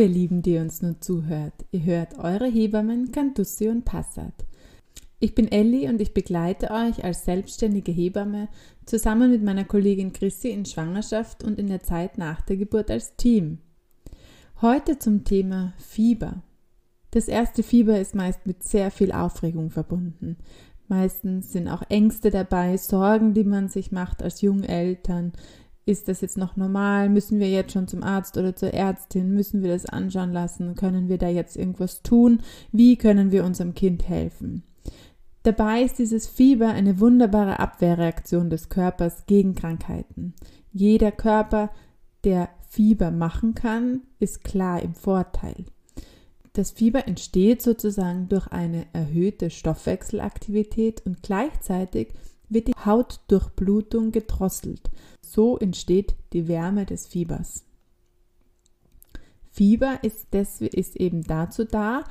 ihr Lieben, die uns nun zuhört. Ihr hört eure Hebammen Cantussi und Passat. Ich bin Elli und ich begleite euch als selbstständige Hebamme zusammen mit meiner Kollegin Chrissy in Schwangerschaft und in der Zeit nach der Geburt als Team. Heute zum Thema Fieber. Das erste Fieber ist meist mit sehr viel Aufregung verbunden. Meistens sind auch Ängste dabei, Sorgen, die man sich macht als Jungeltern, ist das jetzt noch normal? Müssen wir jetzt schon zum Arzt oder zur Ärztin? Müssen wir das anschauen lassen? Können wir da jetzt irgendwas tun? Wie können wir unserem Kind helfen? Dabei ist dieses Fieber eine wunderbare Abwehrreaktion des Körpers gegen Krankheiten. Jeder Körper, der Fieber machen kann, ist klar im Vorteil. Das Fieber entsteht sozusagen durch eine erhöhte Stoffwechselaktivität und gleichzeitig wird die Hautdurchblutung gedrosselt. So entsteht die Wärme des Fiebers. Fieber ist, des, ist eben dazu da,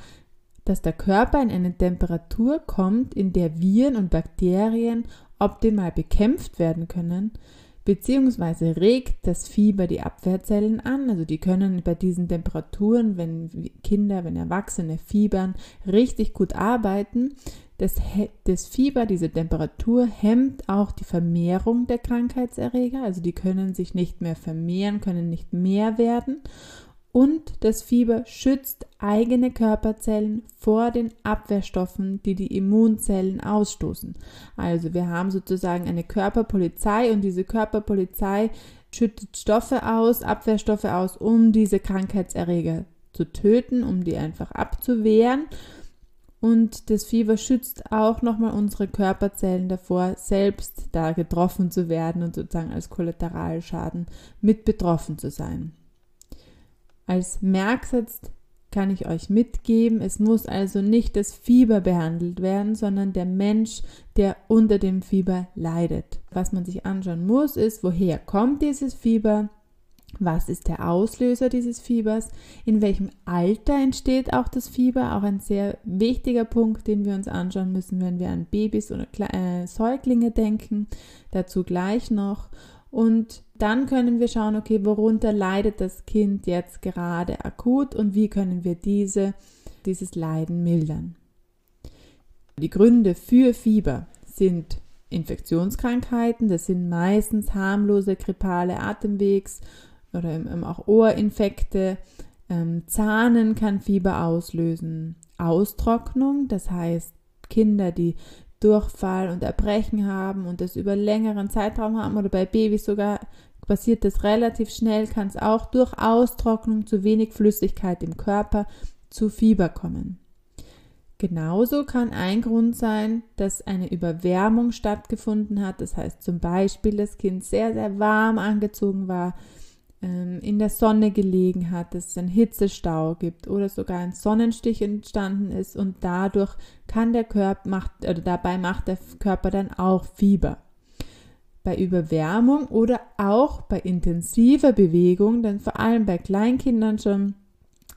dass der Körper in eine Temperatur kommt, in der Viren und Bakterien optimal bekämpft werden können, beziehungsweise regt das Fieber die Abwehrzellen an. Also die können bei diesen Temperaturen, wenn Kinder, wenn Erwachsene fiebern, richtig gut arbeiten. Das, das Fieber, diese Temperatur hemmt auch die Vermehrung der Krankheitserreger, also die können sich nicht mehr vermehren, können nicht mehr werden. Und das Fieber schützt eigene Körperzellen vor den Abwehrstoffen, die die Immunzellen ausstoßen. Also wir haben sozusagen eine Körperpolizei und diese Körperpolizei schüttet Stoffe aus, Abwehrstoffe aus, um diese Krankheitserreger zu töten, um die einfach abzuwehren. Und das Fieber schützt auch nochmal unsere Körperzellen davor, selbst da getroffen zu werden und sozusagen als Kollateralschaden mit betroffen zu sein. Als Merksatz kann ich euch mitgeben, es muss also nicht das Fieber behandelt werden, sondern der Mensch, der unter dem Fieber leidet. Was man sich anschauen muss, ist, woher kommt dieses Fieber? Was ist der Auslöser dieses Fiebers? In welchem Alter entsteht auch das Fieber? Auch ein sehr wichtiger Punkt, den wir uns anschauen müssen, wenn wir an Babys oder äh, Säuglinge denken. Dazu gleich noch. Und dann können wir schauen, okay, worunter leidet das Kind jetzt gerade akut und wie können wir diese, dieses Leiden mildern. Die Gründe für Fieber sind Infektionskrankheiten, das sind meistens harmlose grippale Atemwegs- oder auch Ohrinfekte. Ähm, Zahnen kann Fieber auslösen. Austrocknung, das heißt Kinder, die Durchfall und Erbrechen haben und das über längeren Zeitraum haben oder bei Babys sogar passiert das relativ schnell, kann es auch durch Austrocknung zu wenig Flüssigkeit im Körper zu Fieber kommen. Genauso kann ein Grund sein, dass eine Überwärmung stattgefunden hat. Das heißt zum Beispiel, das Kind sehr, sehr warm angezogen war, in der Sonne gelegen hat, dass es einen Hitzestau gibt oder sogar ein Sonnenstich entstanden ist und dadurch kann der Körper macht oder dabei macht der Körper dann auch Fieber. Bei Überwärmung oder auch bei intensiver Bewegung, denn vor allem bei Kleinkindern schon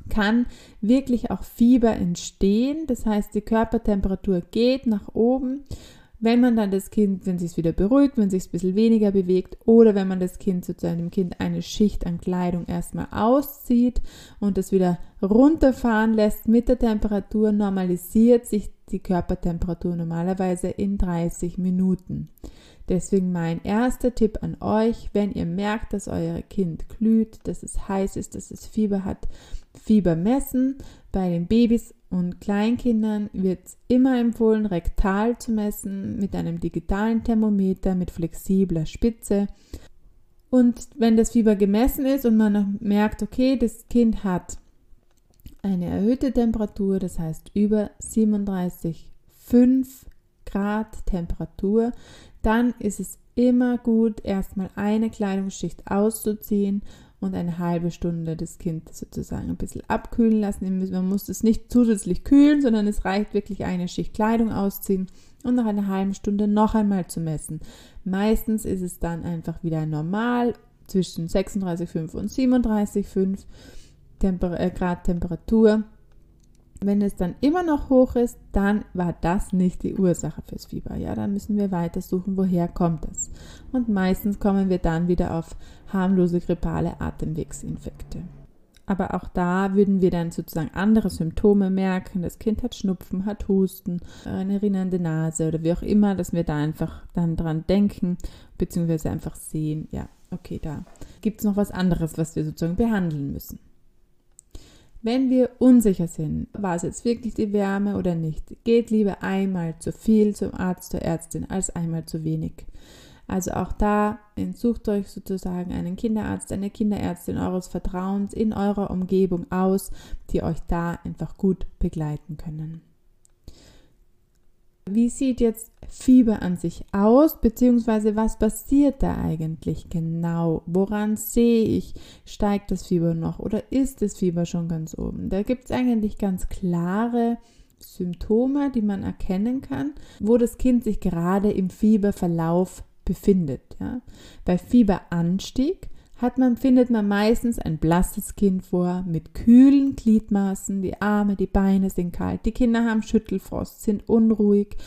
kann wirklich auch Fieber entstehen. Das heißt, die Körpertemperatur geht nach oben wenn man dann das Kind, wenn sich es wieder beruhigt, wenn sich es ein bisschen weniger bewegt oder wenn man das Kind sozusagen dem Kind eine Schicht an Kleidung erstmal auszieht und es wieder runterfahren lässt mit der Temperatur, normalisiert sich die Körpertemperatur normalerweise in 30 Minuten. Deswegen mein erster Tipp an euch, wenn ihr merkt, dass euer Kind glüht, dass es heiß ist, dass es Fieber hat, Fieber messen. Bei den Babys und Kleinkindern wird immer empfohlen, rektal zu messen mit einem digitalen Thermometer mit flexibler Spitze. Und wenn das Fieber gemessen ist und man merkt, okay, das Kind hat eine erhöhte Temperatur, das heißt über 37,5 Grad Temperatur, dann ist es immer gut, erstmal eine Kleidungsschicht auszuziehen und eine halbe Stunde das Kind sozusagen ein bisschen abkühlen lassen. Man muss es nicht zusätzlich kühlen, sondern es reicht wirklich eine Schicht Kleidung ausziehen und nach einer halben Stunde noch einmal zu messen. Meistens ist es dann einfach wieder normal zwischen 36,5 und 37,5 Temper äh, Grad Temperatur wenn es dann immer noch hoch ist, dann war das nicht die Ursache fürs Fieber. Ja, dann müssen wir weiter suchen, woher kommt es. Und meistens kommen wir dann wieder auf harmlose grippale Atemwegsinfekte. aber auch da würden wir dann sozusagen andere Symptome merken. Das Kind hat Schnupfen, hat Husten, eine rinnende Nase oder wie auch immer, dass wir da einfach dann dran denken, beziehungsweise einfach sehen, ja, okay, da gibt es noch was anderes, was wir sozusagen behandeln müssen. Wenn wir unsicher sind, war es jetzt wirklich die Wärme oder nicht, geht lieber einmal zu viel zum Arzt, zur Ärztin als einmal zu wenig. Also auch da sucht euch sozusagen einen Kinderarzt, eine Kinderärztin eures Vertrauens in eurer Umgebung aus, die euch da einfach gut begleiten können. Wie sieht jetzt Fieber an sich aus, beziehungsweise was passiert da eigentlich genau? Woran sehe ich, steigt das Fieber noch oder ist das Fieber schon ganz oben? Da gibt es eigentlich ganz klare Symptome, die man erkennen kann, wo das Kind sich gerade im Fieberverlauf befindet. Ja? Bei Fieberanstieg hat man, findet man meistens ein blasses Kind vor mit kühlen Gliedmaßen, die Arme, die Beine sind kalt, die Kinder haben Schüttelfrost, sind unruhig,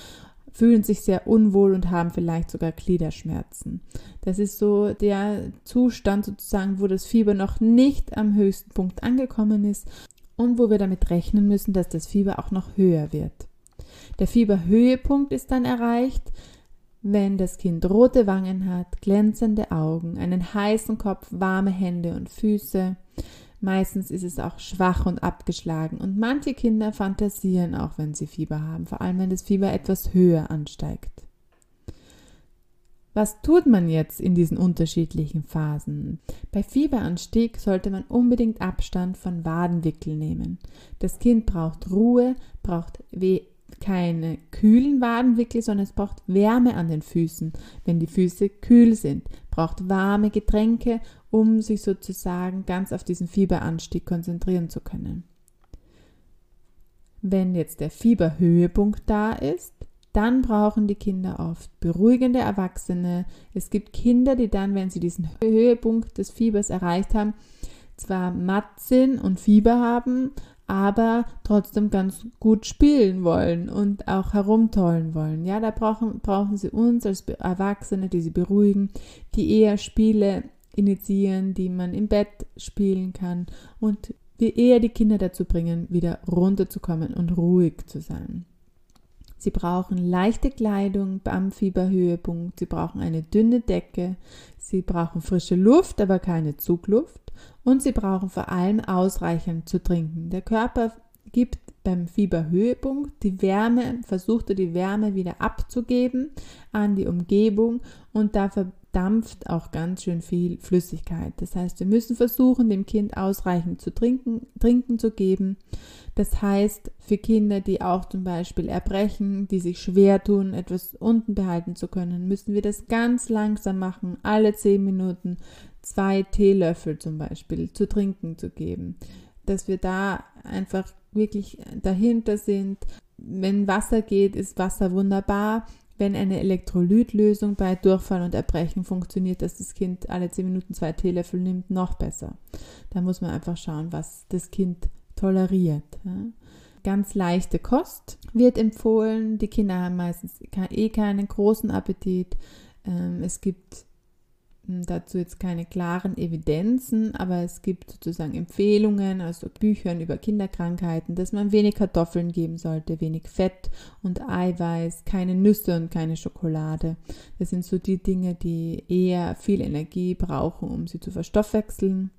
fühlen sich sehr unwohl und haben vielleicht sogar Gliederschmerzen. Das ist so der Zustand sozusagen, wo das Fieber noch nicht am höchsten Punkt angekommen ist und wo wir damit rechnen müssen, dass das Fieber auch noch höher wird. Der Fieberhöhepunkt ist dann erreicht, wenn das Kind rote Wangen hat, glänzende Augen, einen heißen Kopf, warme Hände und Füße. Meistens ist es auch schwach und abgeschlagen und manche Kinder fantasieren auch, wenn sie Fieber haben, vor allem wenn das Fieber etwas höher ansteigt. Was tut man jetzt in diesen unterschiedlichen Phasen? Bei Fieberanstieg sollte man unbedingt Abstand von Wadenwickel nehmen. Das Kind braucht Ruhe, braucht keine kühlen Wadenwickel, sondern es braucht Wärme an den Füßen, wenn die Füße kühl sind, braucht warme Getränke, um sich sozusagen ganz auf diesen Fieberanstieg konzentrieren zu können. Wenn jetzt der Fieberhöhepunkt da ist, dann brauchen die Kinder oft beruhigende Erwachsene. Es gibt Kinder, die dann, wenn sie diesen Höhepunkt des Fiebers erreicht haben, zwar matt sind und Fieber haben, aber trotzdem ganz gut spielen wollen und auch herumtollen wollen. Ja, da brauchen, brauchen sie uns als Erwachsene, die sie beruhigen, die eher Spiele initiieren, die man im Bett spielen kann und die eher die Kinder dazu bringen, wieder runterzukommen und ruhig zu sein. Sie brauchen leichte Kleidung am Fieberhöhepunkt, sie brauchen eine dünne Decke, sie brauchen frische Luft, aber keine Zugluft. Und sie brauchen vor allem ausreichend zu trinken. Der Körper gibt beim Fieberhöhepunkt die Wärme, versucht er die Wärme wieder abzugeben an die Umgebung und da verdampft auch ganz schön viel Flüssigkeit. Das heißt, wir müssen versuchen, dem Kind ausreichend zu trinken, trinken zu geben. Das heißt, für Kinder, die auch zum Beispiel erbrechen, die sich schwer tun, etwas unten behalten zu können, müssen wir das ganz langsam machen, alle zehn Minuten zwei Teelöffel zum Beispiel zu trinken zu geben. Dass wir da einfach wirklich dahinter sind. Wenn Wasser geht, ist Wasser wunderbar. Wenn eine Elektrolytlösung bei Durchfall und Erbrechen funktioniert, dass das Kind alle zehn Minuten zwei Teelöffel nimmt, noch besser. Da muss man einfach schauen, was das Kind toleriert. Ganz leichte Kost wird empfohlen. Die Kinder haben meistens eh keinen großen Appetit. Ähm, es gibt dazu jetzt keine klaren Evidenzen, aber es gibt sozusagen Empfehlungen, also Büchern über Kinderkrankheiten, dass man wenig Kartoffeln geben sollte, wenig Fett und Eiweiß, keine Nüsse und keine Schokolade. Das sind so die Dinge, die eher viel Energie brauchen, um sie zu verstoffwechseln.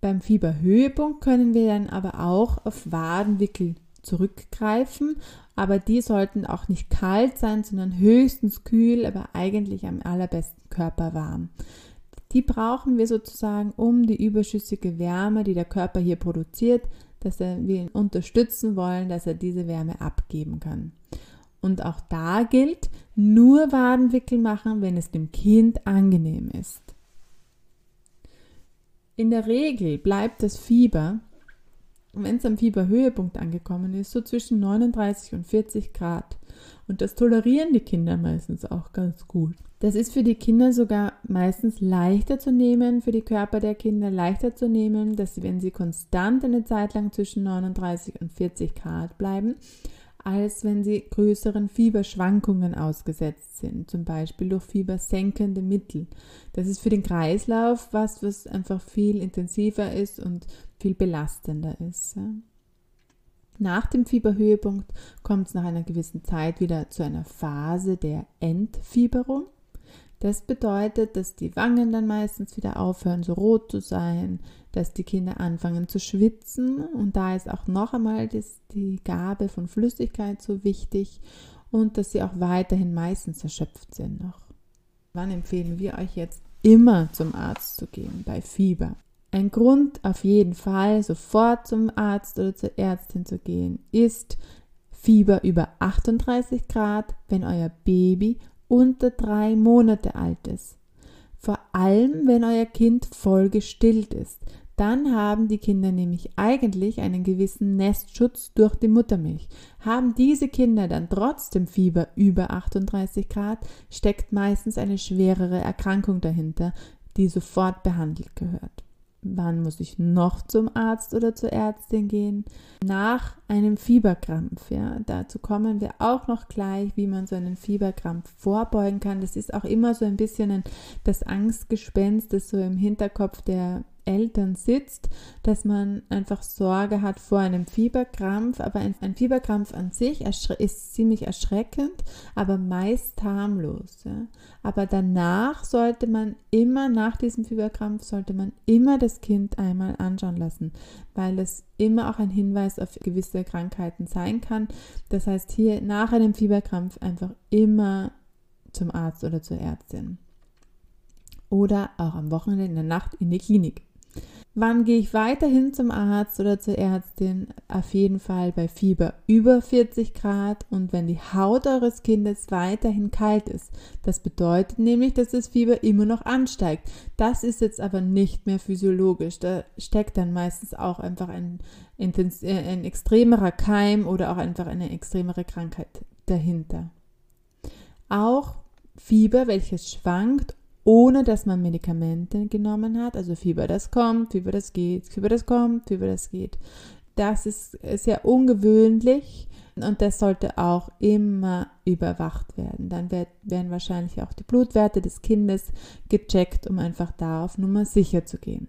Beim Fieberhöhepunkt können wir dann aber auch auf Wadenwickel zurückgreifen, aber die sollten auch nicht kalt sein, sondern höchstens kühl, aber eigentlich am allerbesten körperwarm. Die brauchen wir sozusagen, um die überschüssige Wärme, die der Körper hier produziert, dass er, wir ihn unterstützen wollen, dass er diese Wärme abgeben kann. Und auch da gilt, nur Wadenwickel machen, wenn es dem Kind angenehm ist. In der Regel bleibt das Fieber wenn es am Fieberhöhepunkt angekommen ist, so zwischen 39 und 40 Grad. Und das tolerieren die Kinder meistens auch ganz gut. Das ist für die Kinder sogar meistens leichter zu nehmen, für die Körper der Kinder leichter zu nehmen, dass sie, wenn sie konstant eine Zeit lang zwischen 39 und 40 Grad bleiben, als wenn sie größeren Fieberschwankungen ausgesetzt sind, zum Beispiel durch fiebersenkende Mittel. Das ist für den Kreislauf was, was einfach viel intensiver ist und viel belastender ist. Nach dem Fieberhöhepunkt kommt es nach einer gewissen Zeit wieder zu einer Phase der Entfieberung. Das bedeutet, dass die Wangen dann meistens wieder aufhören, so rot zu sein, dass die Kinder anfangen zu schwitzen und da ist auch noch einmal das, die Gabe von Flüssigkeit so wichtig und dass sie auch weiterhin meistens erschöpft sind noch. Wann empfehlen wir euch jetzt immer zum Arzt zu gehen bei Fieber? Ein Grund auf jeden Fall sofort zum Arzt oder zur Ärztin zu gehen ist Fieber über 38 Grad, wenn euer Baby unter drei Monate alt ist. Vor allem, wenn euer Kind voll gestillt ist. Dann haben die Kinder nämlich eigentlich einen gewissen Nestschutz durch die Muttermilch. Haben diese Kinder dann trotzdem Fieber über 38 Grad, steckt meistens eine schwerere Erkrankung dahinter, die sofort behandelt gehört. Wann muss ich noch zum Arzt oder zur Ärztin gehen? Nach einem Fieberkrampf. Ja, dazu kommen wir auch noch gleich, wie man so einen Fieberkrampf vorbeugen kann. Das ist auch immer so ein bisschen ein, das Angstgespenst, das so im Hinterkopf der Eltern sitzt, dass man einfach Sorge hat vor einem Fieberkrampf. Aber ein, ein Fieberkrampf an sich ist ziemlich erschreckend, aber meist harmlos. Ja. Aber danach sollte man immer, nach diesem Fieberkrampf, sollte man immer das Kind einmal anschauen lassen, weil es immer auch ein Hinweis auf gewisse Krankheiten sein kann. Das heißt, hier nach einem Fieberkrampf einfach immer zum Arzt oder zur Ärztin. Oder auch am Wochenende in der Nacht in die Klinik. Wann gehe ich weiterhin zum Arzt oder zur Ärztin? Auf jeden Fall bei Fieber über 40 Grad und wenn die Haut eures Kindes weiterhin kalt ist. Das bedeutet nämlich, dass das Fieber immer noch ansteigt. Das ist jetzt aber nicht mehr physiologisch. Da steckt dann meistens auch einfach ein, äh, ein extremerer Keim oder auch einfach eine extremere Krankheit dahinter. Auch Fieber, welches schwankt ohne dass man Medikamente genommen hat. Also Fieber, das kommt, Fieber, das geht, Fieber, das kommt, Fieber, das geht. Das ist sehr ungewöhnlich und das sollte auch immer überwacht werden. Dann wird, werden wahrscheinlich auch die Blutwerte des Kindes gecheckt, um einfach da auf Nummer sicher zu gehen.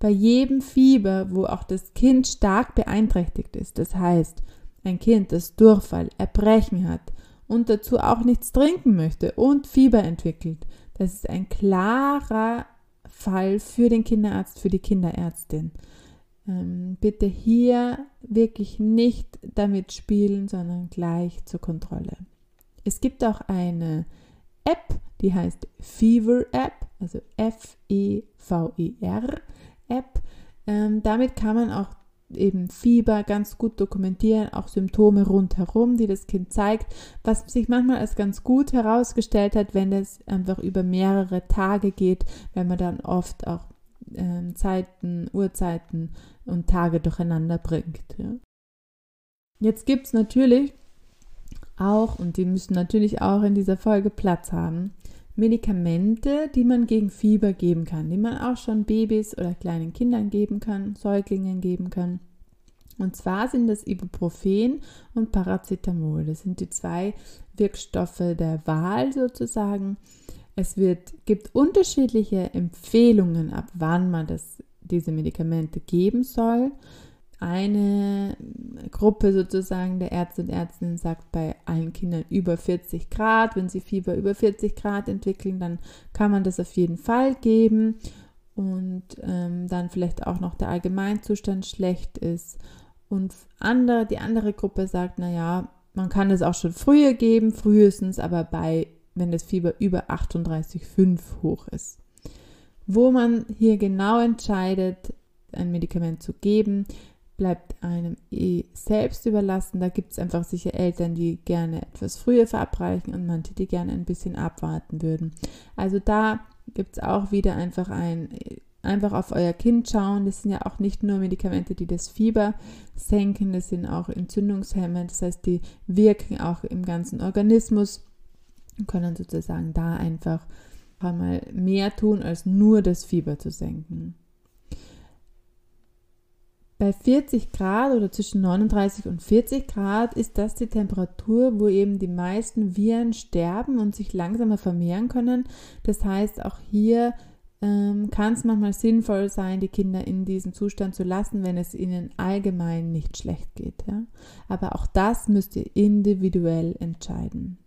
Bei jedem Fieber, wo auch das Kind stark beeinträchtigt ist, das heißt, ein Kind, das Durchfall, Erbrechen hat, und dazu auch nichts trinken möchte und Fieber entwickelt. Das ist ein klarer Fall für den Kinderarzt, für die Kinderärztin. Ähm, bitte hier wirklich nicht damit spielen, sondern gleich zur Kontrolle. Es gibt auch eine App, die heißt Fever App, also F-E-V-E-R App. Ähm, damit kann man auch eben Fieber ganz gut dokumentieren, auch Symptome rundherum, die das Kind zeigt, was sich manchmal als ganz gut herausgestellt hat, wenn es einfach über mehrere Tage geht, wenn man dann oft auch äh, Zeiten, Uhrzeiten und Tage durcheinander bringt. Ja. Jetzt gibt es natürlich auch, und die müssen natürlich auch in dieser Folge Platz haben, Medikamente, die man gegen Fieber geben kann, die man auch schon Babys oder kleinen Kindern geben kann, Säuglingen geben kann. Und zwar sind das Ibuprofen und Paracetamol. Das sind die zwei Wirkstoffe der Wahl sozusagen. Es wird, gibt unterschiedliche Empfehlungen, ab wann man das, diese Medikamente geben soll eine Gruppe sozusagen der Ärzte und Ärztinnen sagt bei allen Kindern über 40 Grad, wenn sie Fieber über 40 Grad entwickeln, dann kann man das auf jeden Fall geben und ähm, dann vielleicht auch noch der Allgemeinzustand schlecht ist. Und andere, die andere Gruppe sagt, naja, man kann es auch schon früher geben, frühestens aber bei, wenn das Fieber über 38,5 hoch ist. Wo man hier genau entscheidet, ein Medikament zu geben, bleibt einem eh selbst überlassen. Da gibt es einfach sicher Eltern, die gerne etwas früher verabreichen und manche, die gerne ein bisschen abwarten würden. Also da gibt es auch wieder einfach ein, einfach auf euer Kind schauen. Das sind ja auch nicht nur Medikamente, die das Fieber senken, das sind auch Entzündungshemmer. Das heißt, die wirken auch im ganzen Organismus und können sozusagen da einfach einmal mehr tun, als nur das Fieber zu senken. Bei 40 Grad oder zwischen 39 und 40 Grad ist das die Temperatur, wo eben die meisten Viren sterben und sich langsamer vermehren können. Das heißt, auch hier ähm, kann es manchmal sinnvoll sein, die Kinder in diesem Zustand zu lassen, wenn es ihnen allgemein nicht schlecht geht. Ja? Aber auch das müsst ihr individuell entscheiden.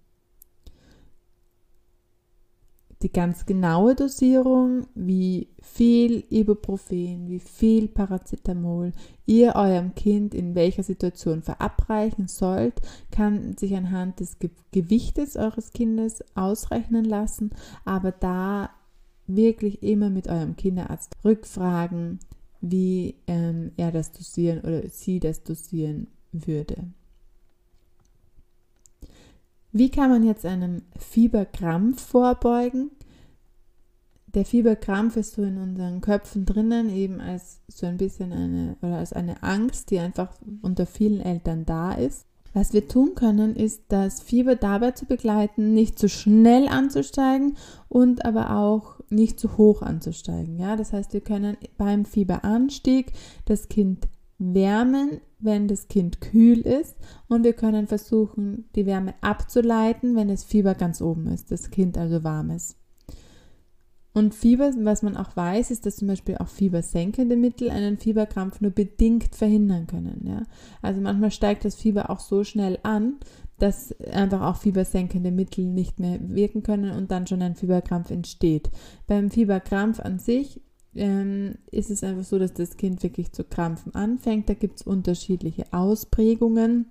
Die ganz genaue Dosierung, wie viel Ibuprofen, wie viel Paracetamol ihr eurem Kind in welcher Situation verabreichen sollt, kann sich anhand des Gewichtes eures Kindes ausrechnen lassen. Aber da wirklich immer mit eurem Kinderarzt rückfragen, wie ähm, er das dosieren oder sie das dosieren würde. Wie kann man jetzt einem Fieberkrampf vorbeugen? Der Fieberkrampf ist so in unseren Köpfen drinnen, eben als so ein bisschen eine oder als eine Angst, die einfach unter vielen Eltern da ist. Was wir tun können, ist das Fieber dabei zu begleiten, nicht zu schnell anzusteigen und aber auch nicht zu hoch anzusteigen. Ja, das heißt, wir können beim Fieberanstieg das Kind wärmen, wenn das Kind kühl ist und wir können versuchen, die Wärme abzuleiten, wenn das Fieber ganz oben ist, das Kind also warm ist. Und Fieber, was man auch weiß, ist, dass zum Beispiel auch fiebersenkende Mittel einen Fieberkrampf nur bedingt verhindern können. Ja? Also manchmal steigt das Fieber auch so schnell an, dass einfach auch fiebersenkende Mittel nicht mehr wirken können und dann schon ein Fieberkrampf entsteht. Beim Fieberkrampf an sich ähm, ist es einfach so, dass das Kind wirklich zu krampfen anfängt. Da gibt es unterschiedliche Ausprägungen.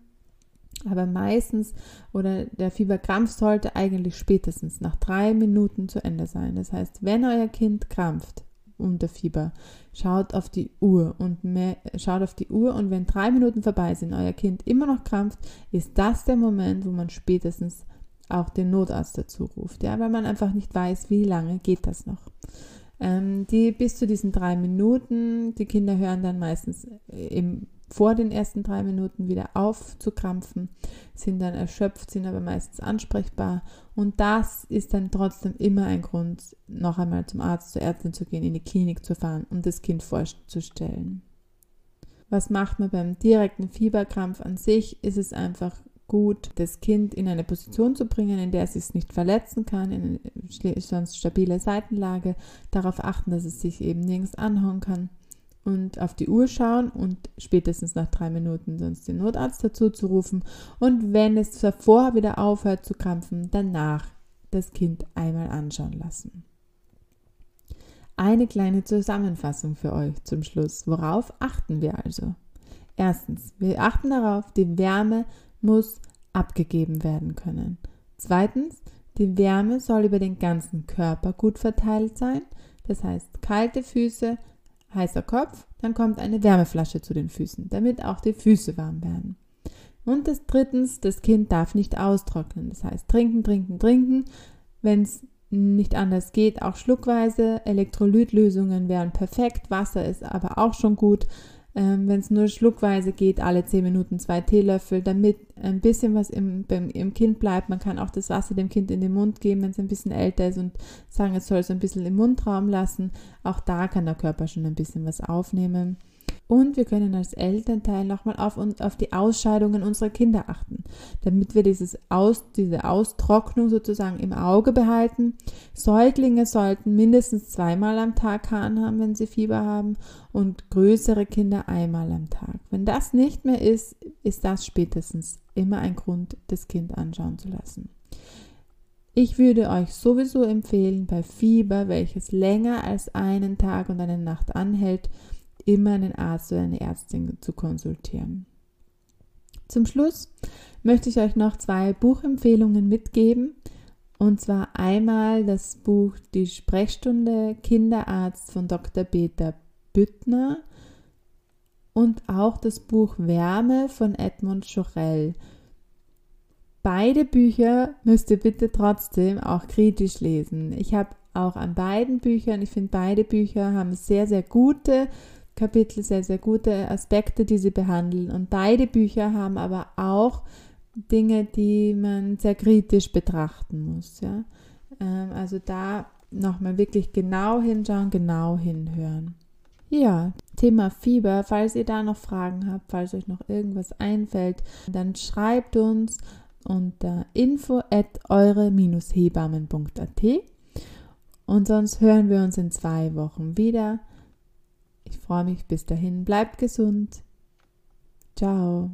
Aber meistens oder der Fieberkrampf sollte eigentlich spätestens nach drei Minuten zu Ende sein. Das heißt, wenn euer Kind krampft unter Fieber, schaut auf die Uhr und mehr, schaut auf die Uhr und wenn drei Minuten vorbei sind, euer Kind immer noch krampft, ist das der Moment, wo man spätestens auch den Notarzt dazu ruft. Ja, weil man einfach nicht weiß, wie lange geht das noch. Ähm, die bis zu diesen drei Minuten, die Kinder hören dann meistens im vor den ersten drei Minuten wieder aufzukrampfen, sind dann erschöpft, sind aber meistens ansprechbar. Und das ist dann trotzdem immer ein Grund, noch einmal zum Arzt, zur Ärztin zu gehen, in die Klinik zu fahren und das Kind vorzustellen. Was macht man beim direkten Fieberkrampf an sich? Ist es einfach gut, das Kind in eine Position zu bringen, in der es sich nicht verletzen kann, in eine sonst stabile Seitenlage, darauf achten, dass es sich eben nirgends anhauen kann und auf die Uhr schauen und spätestens nach drei Minuten sonst den Notarzt dazu zu rufen. Und wenn es davor wieder aufhört zu krampfen, danach das Kind einmal anschauen lassen. Eine kleine Zusammenfassung für euch zum Schluss. Worauf achten wir also? Erstens, wir achten darauf, die Wärme muss abgegeben werden können. Zweitens, die Wärme soll über den ganzen Körper gut verteilt sein. Das heißt, kalte Füße, heißer Kopf, dann kommt eine Wärmeflasche zu den Füßen, damit auch die Füße warm werden. Und das drittens, das Kind darf nicht austrocknen. Das heißt, trinken, trinken, trinken. Wenn es nicht anders geht, auch schluckweise. Elektrolytlösungen wären perfekt. Wasser ist aber auch schon gut. Ähm, Wenn es nur schluckweise geht, alle 10 Minuten zwei Teelöffel, damit ein bisschen was im, beim, im Kind bleibt. Man kann auch das Wasser dem Kind in den Mund geben, wenn es ein bisschen älter ist und sagen, es soll es ein bisschen im Mundraum lassen. Auch da kann der Körper schon ein bisschen was aufnehmen. Und wir können als Elternteil nochmal auf, auf die Ausscheidungen unserer Kinder achten, damit wir dieses Aus, diese Austrocknung sozusagen im Auge behalten. Säuglinge sollten mindestens zweimal am Tag Hahn haben, wenn sie Fieber haben und größere Kinder einmal am Tag. Wenn das nicht mehr ist, ist das spätestens immer ein Grund, das Kind anschauen zu lassen. Ich würde euch sowieso empfehlen, bei Fieber, welches länger als einen Tag und eine Nacht anhält, immer einen Arzt oder eine Ärztin zu konsultieren. Zum Schluss möchte ich euch noch zwei Buchempfehlungen mitgeben. Und zwar einmal das Buch Die Sprechstunde Kinderarzt von Dr. Peter Büttner und auch das Buch Wärme von Edmund Schorell. Beide Bücher müsst ihr bitte trotzdem auch kritisch lesen. Ich habe auch an beiden Büchern, ich finde beide Bücher haben sehr, sehr gute Kapitel sehr, sehr gute Aspekte, die sie behandeln. Und beide Bücher haben aber auch Dinge, die man sehr kritisch betrachten muss. Ja? Ähm, also da nochmal wirklich genau hinschauen, genau hinhören. Ja, Thema Fieber, falls ihr da noch Fragen habt, falls euch noch irgendwas einfällt, dann schreibt uns unter info at eure-hebammen.at und sonst hören wir uns in zwei Wochen wieder. Ich freue mich bis dahin. Bleibt gesund. Ciao.